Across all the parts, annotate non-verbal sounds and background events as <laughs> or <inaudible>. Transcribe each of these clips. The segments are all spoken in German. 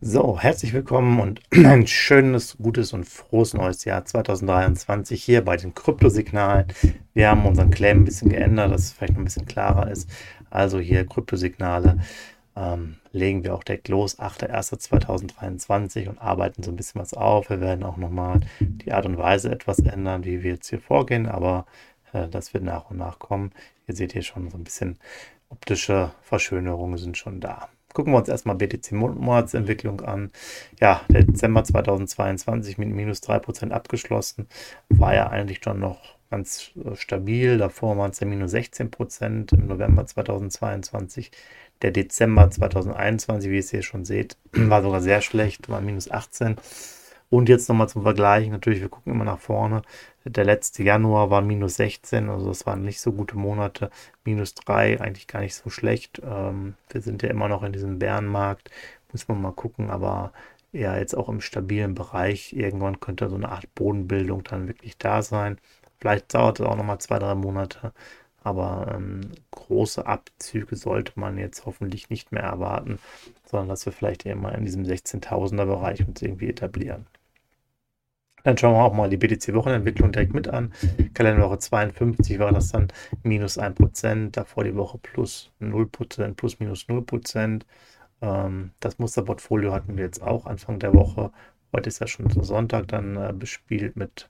So, herzlich willkommen und <clears throat> ein schönes, gutes und frohes neues Jahr 2023 hier bei den Kryptosignalen. Wir haben unseren Claim ein bisschen geändert, dass es vielleicht noch ein bisschen klarer ist. Also hier Kryptosignale ähm, legen wir auch direkt los, 8.1.2023 und arbeiten so ein bisschen was auf. Wir werden auch nochmal die Art und Weise etwas ändern, wie wir jetzt hier vorgehen, aber äh, das wird nach und nach kommen. Ihr seht hier schon so ein bisschen optische Verschönerungen sind schon da. Gucken wir uns erstmal BTC-Monatsentwicklung an. Ja, der Dezember 2022 mit minus 3% abgeschlossen. War ja eigentlich schon noch ganz äh, stabil. Davor waren es ja minus 16% im November 2022. Der Dezember 2021, wie ihr es hier schon seht, <clears throat> war sogar sehr schlecht, war minus 18. Und jetzt nochmal zum Vergleich, natürlich, wir gucken immer nach vorne. Der letzte Januar war minus 16, also das waren nicht so gute Monate. Minus 3, eigentlich gar nicht so schlecht. Ähm, wir sind ja immer noch in diesem Bärenmarkt, muss man mal gucken, aber eher jetzt auch im stabilen Bereich. Irgendwann könnte so eine Art Bodenbildung dann wirklich da sein. Vielleicht dauert es auch nochmal zwei, drei Monate, aber ähm, große Abzüge sollte man jetzt hoffentlich nicht mehr erwarten, sondern dass wir vielleicht eher mal in diesem 16.000er Bereich uns irgendwie etablieren. Dann schauen wir auch mal die BTC-Wochenentwicklung direkt mit an. Kalenderwoche 52 war das dann minus 1%, davor die Woche plus 0%, plus minus 0%. Ähm, das Musterportfolio hatten wir jetzt auch Anfang der Woche. Heute ist ja schon so Sonntag dann äh, bespielt mit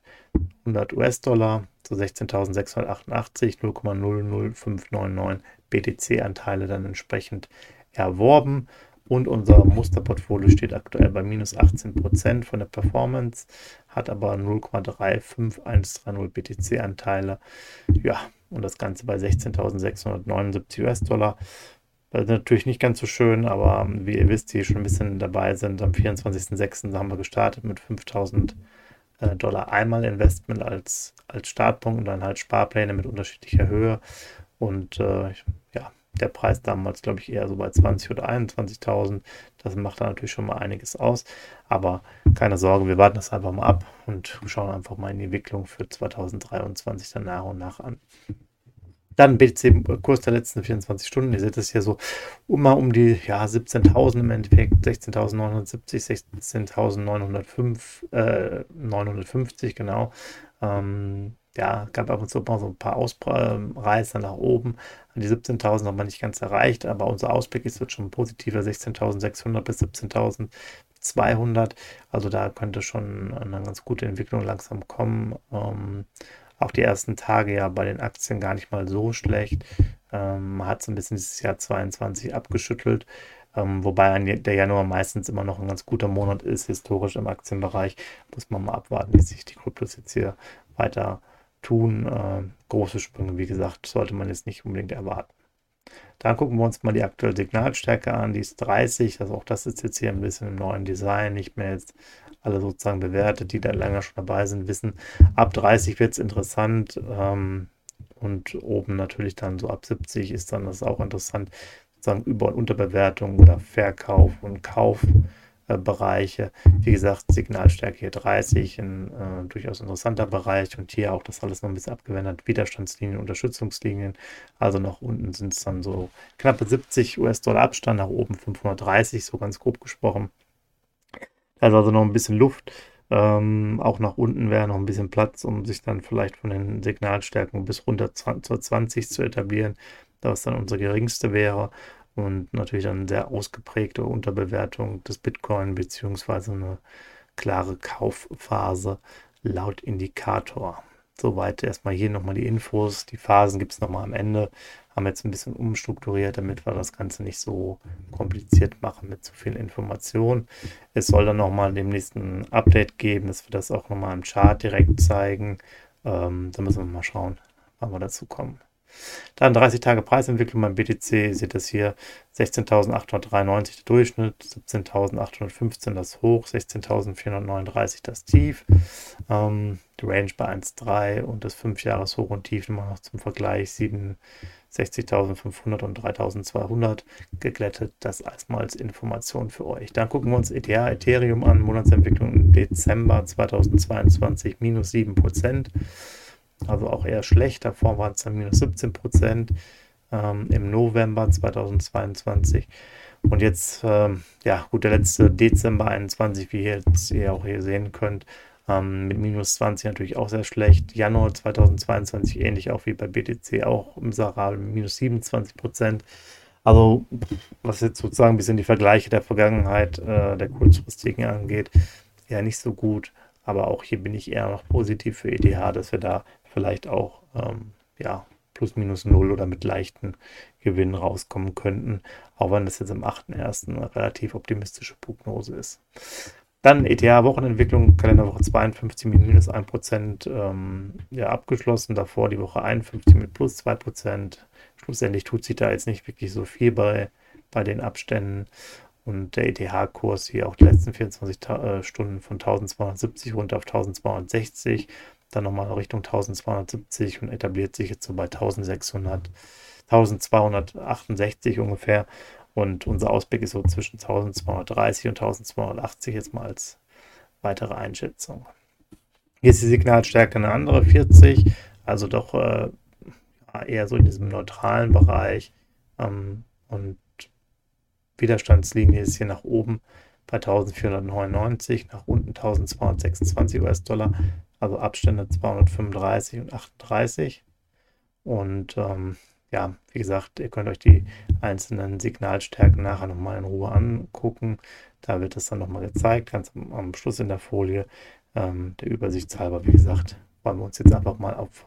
100 US-Dollar, so 16.688, 0,00599 BTC-Anteile dann entsprechend erworben. Und unser Musterportfolio steht aktuell bei minus 18% von der Performance, hat aber 0,35130 BTC-Anteile. Ja, und das Ganze bei 16.679 US-Dollar. Das ist natürlich nicht ganz so schön, aber wie ihr wisst, die schon ein bisschen dabei sind, am 24.06. haben wir gestartet mit 5000 äh, Dollar einmal Investment als, als Startpunkt und dann halt Sparpläne mit unterschiedlicher Höhe. Und äh, der Preis damals, glaube ich, eher so bei 20 oder 21.000. Das macht dann natürlich schon mal einiges aus. Aber keine Sorge, wir warten das einfach mal ab und schauen einfach mal in die Entwicklung für 2023 dann nach und nach an. Dann BTC-Kurs der letzten 24 Stunden. Ihr seht es hier so immer um die ja, 17.000 im Endeffekt, 16.970, 16.905, äh, 950 genau. Ähm, ja, gab ab und zu mal so ein paar Ausreißer nach oben. Die 17.000 haben wir nicht ganz erreicht, aber unser Ausblick ist jetzt schon positiver 16.600 bis 17.200. Also da könnte schon eine ganz gute Entwicklung langsam kommen. Ähm, auch die ersten Tage ja bei den Aktien gar nicht mal so schlecht. Ähm, hat so ein bisschen dieses Jahr 22 abgeschüttelt. Ähm, wobei der Januar meistens immer noch ein ganz guter Monat ist, historisch im Aktienbereich. Muss man mal abwarten, wie sich die Kryptos jetzt hier weiter tun. Äh, große Sprünge, wie gesagt, sollte man jetzt nicht unbedingt erwarten. Dann gucken wir uns mal die aktuelle Signalstärke an, die ist 30, also auch das ist jetzt hier ein bisschen im neuen Design, nicht mehr jetzt alle sozusagen bewertet, die da länger schon dabei sind, wissen, ab 30 wird es interessant ähm, und oben natürlich dann so ab 70 ist dann das auch interessant, sozusagen Über- und Unterbewertung oder Verkauf und Kauf Bereiche. Wie gesagt, Signalstärke hier 30, ein äh, durchaus interessanter Bereich und hier auch das alles noch ein bisschen abgewendet. Widerstandslinien, Unterstützungslinien. Also nach unten sind es dann so knappe 70 US-Dollar Abstand, nach oben 530, so ganz grob gesprochen. Da ist also noch ein bisschen Luft. Ähm, auch nach unten wäre noch ein bisschen Platz, um sich dann vielleicht von den Signalstärken bis runter zur 20 zu etablieren, was dann unsere geringste wäre und natürlich eine sehr ausgeprägte Unterbewertung des Bitcoin beziehungsweise eine klare Kaufphase laut Indikator. Soweit erstmal hier nochmal die Infos. Die Phasen gibt es nochmal am Ende. Haben jetzt ein bisschen umstrukturiert, damit wir das Ganze nicht so kompliziert machen mit zu viel Information. Es soll dann nochmal demnächst ein Update geben, dass wir das auch nochmal im Chart direkt zeigen. Ähm, da müssen wir mal schauen, wann wir dazu kommen. Dann 30 Tage Preisentwicklung beim BTC, seht das hier 16.893 der Durchschnitt, 17.815 das Hoch, 16.439 das Tief, ähm, die Range bei 1,3 und das 5 Jahres Hoch und Tief immer noch zum Vergleich 7 60.500 und 3.200 geglättet. Das erstmal als Information für euch. Dann gucken wir uns ETH, Ethereum an. Monatsentwicklung im Dezember 2022 minus 7%. Also auch eher schlecht. Davor waren es dann minus 17% ähm, im November 2022. Und jetzt, ähm, ja, gut, der letzte Dezember 21, wie ihr jetzt ihr auch hier sehen könnt, ähm, mit minus 20 natürlich auch sehr schlecht. Januar 2022 ähnlich auch wie bei BTC, auch miserabel mit minus 27 Prozent. Also, was jetzt sozusagen ein bisschen die Vergleiche der Vergangenheit, äh, der kurzfristigen angeht, eher nicht so gut. Aber auch hier bin ich eher noch positiv für ETH, dass wir da vielleicht auch ähm, ja, plus minus null oder mit leichten Gewinnen rauskommen könnten, auch wenn das jetzt am 8.1. eine relativ optimistische Prognose ist. Dann ETH-Wochenentwicklung, Kalenderwoche 52 mit minus 1% ähm, ja, abgeschlossen, davor die Woche 51 mit plus 2%. Schlussendlich tut sich da jetzt nicht wirklich so viel bei, bei den Abständen. Und der ETH-Kurs hier auch die letzten 24 äh, Stunden von 1270 runter auf 1260, dann nochmal Richtung 1270 und etabliert sich jetzt so bei 1600, 1268 ungefähr. Und unser Ausblick ist so zwischen 1230 und 1280 jetzt mal als weitere Einschätzung. Hier ist die Signalstärke eine andere, 40, also doch äh, eher so in diesem neutralen Bereich. Ähm, und Widerstandslinie ist hier nach oben bei 1499, nach unten 1226 US-Dollar, also Abstände 235 und 38. Und ähm, ja, wie gesagt, ihr könnt euch die einzelnen Signalstärken nachher nochmal in Ruhe angucken. Da wird es dann nochmal gezeigt, ganz am, am, Schluss in der Folie. Ähm, der Übersichtshalber, wie gesagt, wollen wir uns jetzt einfach mal auf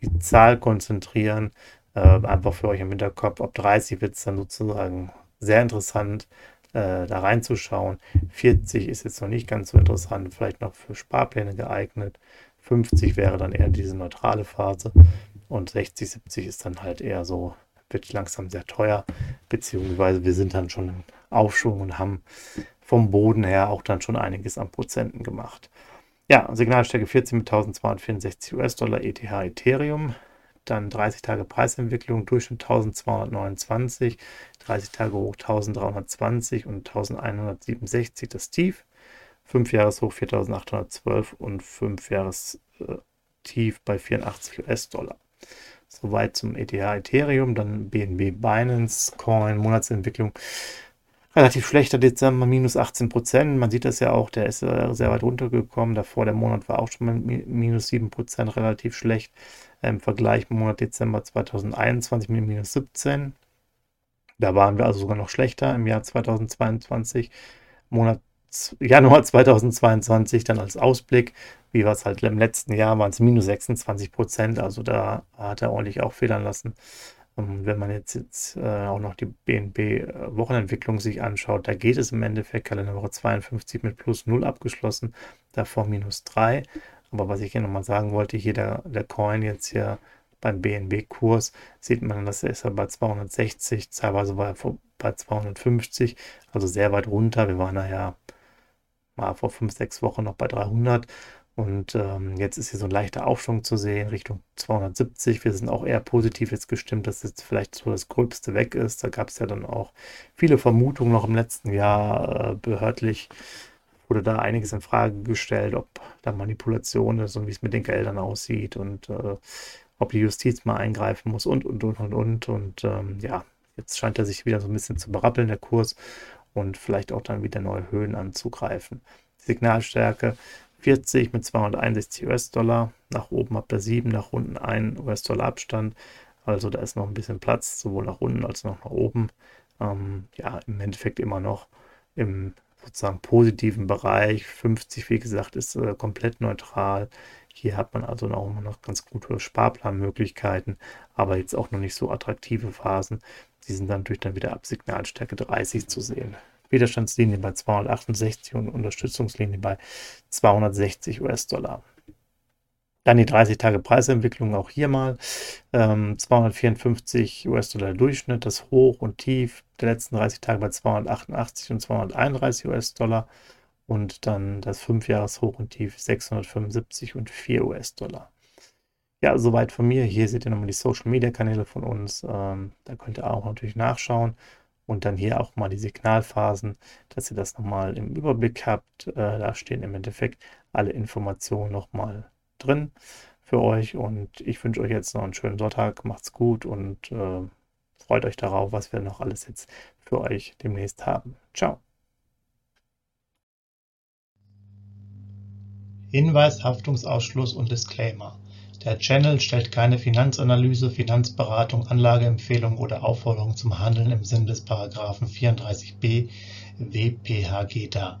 die Zahl konzentrieren. Äh, einfach für euch im Hinterkopf, ab 30 wird es dann sozusagen sehr interessant, äh, da reinzuschauen. 40 ist jetzt noch nicht ganz so interessant, vielleicht noch für Sparpläne geeignet. 50 wäre dann eher diese neutrale Phase. Und 60, 70 ist dann halt eher so, wird langsam sehr teuer, beziehungsweise wir sind dann schon im Aufschwung und haben vom Boden her auch dann schon einiges an Prozenten gemacht. Ja, Signalstärke 14 mit 1264 US-Dollar ETH Ethereum. Dann 30 Tage Preisentwicklung, Durchschnitt 1229, 30 Tage hoch 1320 und 1167 das Tief. 5 Jahreshoch 4812 und 5 Jahres äh, Tief bei 84 US-Dollar. Soweit zum ETH Ethereum, dann BNB Binance Coin, Monatsentwicklung. Relativ schlechter Dezember, minus 18 Prozent. Man sieht das ja auch, der ist äh, sehr weit runtergekommen. Davor der Monat war auch schon mal minus 7 Prozent, relativ schlecht. Im Vergleich Monat Dezember 2021 mit minus 17. Da waren wir also sogar noch schlechter im Jahr 2022. Monat <laughs> Januar 2022 dann als Ausblick, wie war es halt im letzten Jahr, waren es minus 26 Prozent, also da hat er ordentlich auch federn lassen. Und wenn man jetzt, jetzt äh, auch noch die BNB-Wochenentwicklung sich anschaut, da geht es im Endeffekt Kalenderwoche 52 mit plus 0 abgeschlossen, davor minus 3. Aber was ich hier nochmal sagen wollte, hier der, der Coin jetzt hier beim BNB-Kurs, sieht man, dass er ist bei 260, teilweise war er bei 250, also sehr weit runter. Wir waren ja mal vor fünf, sechs Wochen noch bei 300. Und ähm, jetzt ist hier so ein leichter Aufschwung zu sehen Richtung 270. Wir sind auch eher positiv jetzt gestimmt, dass jetzt vielleicht so das Gröbste weg ist. Da gab es ja dann auch viele Vermutungen noch im letzten Jahr. Äh, behördlich wurde da einiges in Frage gestellt, ob da Manipulation ist und wie es mit den Geldern aussieht und äh, ob die Justiz mal eingreifen muss und, und, und, und, und. Und ähm, ja, jetzt scheint er sich wieder so ein bisschen zu berappeln, der Kurs und vielleicht auch dann wieder neue Höhen anzugreifen. Signalstärke 40 mit 261 US-Dollar, nach oben ab der 7, nach unten 1 US-Dollar Abstand. Also da ist noch ein bisschen Platz, sowohl nach unten als auch nach oben. Ähm, ja, im Endeffekt immer noch im sozusagen positiven Bereich. 50, wie gesagt, ist äh, komplett neutral. Hier hat man also auch noch ganz gute Sparplanmöglichkeiten, aber jetzt auch noch nicht so attraktive Phasen. Die sind dann natürlich dann wieder ab Signalstärke 30 zu sehen. Widerstandslinie bei 268 und Unterstützungslinie bei 260 US-Dollar. Dann die 30 Tage Preisentwicklung auch hier mal. Ähm, 254 US-Dollar Durchschnitt, das Hoch und Tief der letzten 30 Tage bei 288 und 231 US-Dollar. Und dann das 5-Jahres-Hoch und Tief 675 und 4 US-Dollar. Ja, soweit von mir. Hier seht ihr nochmal die Social-Media-Kanäle von uns. Ähm, da könnt ihr auch natürlich nachschauen. Und dann hier auch mal die Signalphasen, dass ihr das nochmal im Überblick habt. Äh, da stehen im Endeffekt alle Informationen nochmal drin für euch. Und ich wünsche euch jetzt noch einen schönen Sonntag. Macht's gut und äh, freut euch darauf, was wir noch alles jetzt für euch demnächst haben. Ciao. Hinweis, Haftungsausschluss und Disclaimer. Der Channel stellt keine Finanzanalyse, Finanzberatung, Anlageempfehlung oder Aufforderung zum Handeln im Sinne des Paragraphen 34b WPHG dar.